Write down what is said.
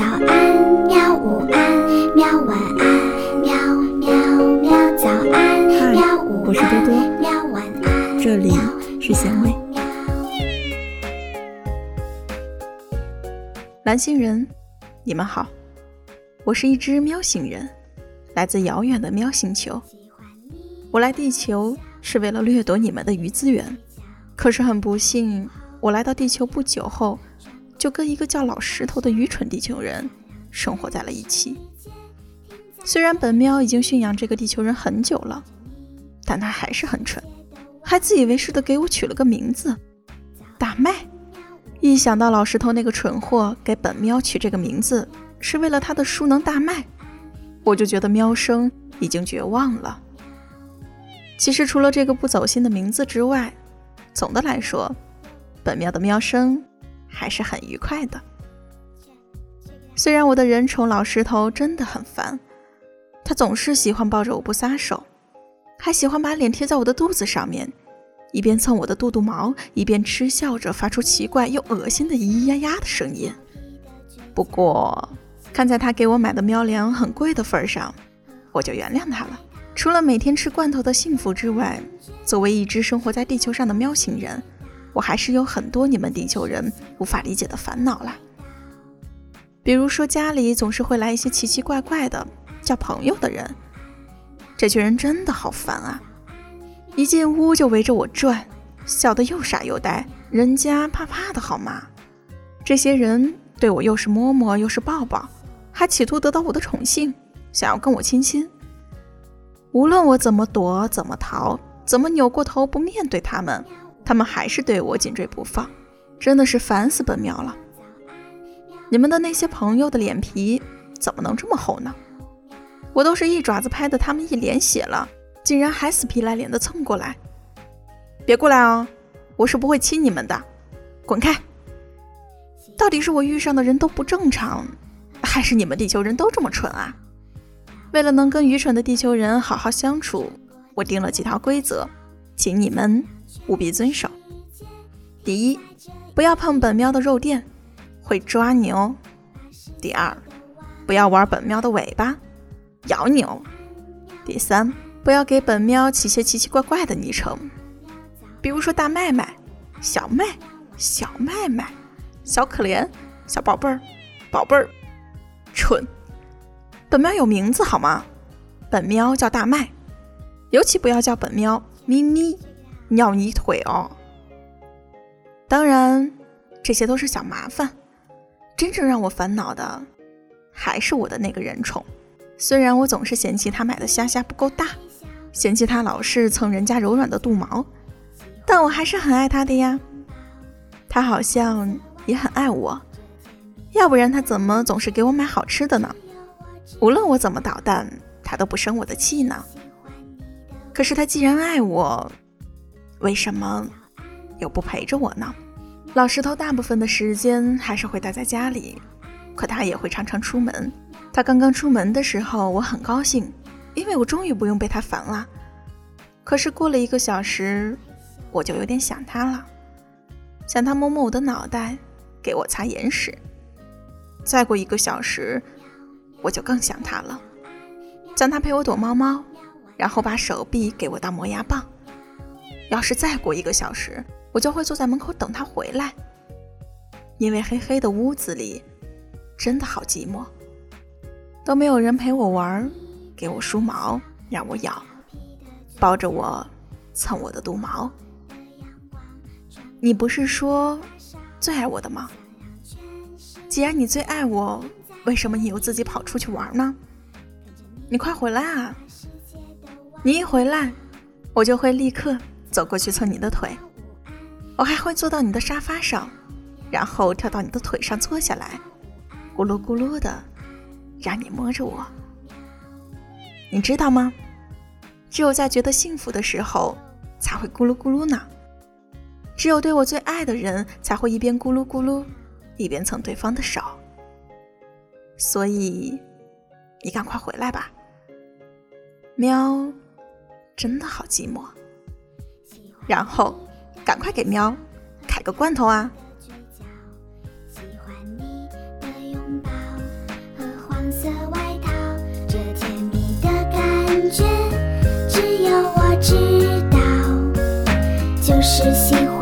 早安，喵！午安，喵！晚安，喵喵喵！早安，喵！午安，我是多多，喵！晚安，这里是咸味。蓝星人，你们好，我是一只喵星人，来自遥远的喵星球。我来地球是为了掠夺你们的鱼资源，可是很不幸，我来到地球不久后。就跟一个叫老石头的愚蠢地球人生活在了一起。虽然本喵已经驯养这个地球人很久了，但他还是很蠢，还自以为是的给我取了个名字——大麦。一想到老石头那个蠢货给本喵取这个名字是为了他的书能大卖，我就觉得喵生已经绝望了。其实除了这个不走心的名字之外，总的来说，本喵的喵生。还是很愉快的。虽然我的人宠老石头真的很烦，他总是喜欢抱着我不撒手，还喜欢把脸贴在我的肚子上面，一边蹭我的肚肚毛，一边嗤笑着发出奇怪又恶心的咿咿呀呀的声音。不过，看在他给我买的喵粮很贵的份上，我就原谅他了。除了每天吃罐头的幸福之外，作为一只生活在地球上的喵星人。我还是有很多你们地球人无法理解的烦恼啦，比如说家里总是会来一些奇奇怪怪的叫朋友的人，这群人真的好烦啊！一进屋就围着我转，笑得又傻又呆，人家怕怕的好吗？这些人对我又是摸摸又是抱抱，还企图得到我的宠幸，想要跟我亲亲。无论我怎么躲，怎么逃，怎么扭过头不面对他们。他们还是对我紧追不放，真的是烦死本喵了。你们的那些朋友的脸皮怎么能这么厚呢？我都是一爪子拍的他们一脸血了，竟然还死皮赖脸的蹭过来。别过来哦！我是不会亲你们的，滚开！到底是我遇上的人都不正常，还是你们地球人都这么蠢啊？为了能跟愚蠢的地球人好好相处，我定了几条规则，请你们。务必遵守。第一，不要碰本喵的肉垫，会抓你哦。第二，不要玩本喵的尾巴，咬你哦。第三，不要给本喵起些奇奇怪怪的昵称，比如说大麦麦、小麦、小麦麦、小可怜、小宝贝儿、宝贝儿、蠢。本喵有名字好吗？本喵叫大麦，尤其不要叫本喵咪咪。尿你腿哦！当然，这些都是小麻烦。真正让我烦恼的，还是我的那个人宠。虽然我总是嫌弃他买的虾虾不够大，嫌弃他老是蹭人家柔软的肚毛，但我还是很爱他的呀。他好像也很爱我，要不然他怎么总是给我买好吃的呢？无论我怎么捣蛋，他都不生我的气呢。可是他既然爱我，为什么又不陪着我呢？老石头大部分的时间还是会待在家里，可他也会常常出门。他刚刚出门的时候，我很高兴，因为我终于不用被他烦了。可是过了一个小时，我就有点想他了，想他摸摸我的脑袋，给我擦眼屎。再过一个小时，我就更想他了，想他陪我躲猫猫，然后把手臂给我当磨牙棒。要是再过一个小时，我就会坐在门口等他回来，因为黑黑的屋子里真的好寂寞，都没有人陪我玩，给我梳毛，让我咬，抱着我蹭我的肚毛。你不是说最爱我的吗？既然你最爱我，为什么你又自己跑出去玩呢？你快回来啊！你一回来，我就会立刻。走过去蹭你的腿，我还会坐到你的沙发上，然后跳到你的腿上坐下来，咕噜咕噜的，让你摸着我。你知道吗？只有在觉得幸福的时候，才会咕噜咕噜呢。只有对我最爱的人，才会一边咕噜咕噜，一边蹭对方的手。所以，你赶快回来吧，喵，真的好寂寞。然后赶快给喵开个罐头啊。这甜蜜的感觉。只有我知道。就是喜欢。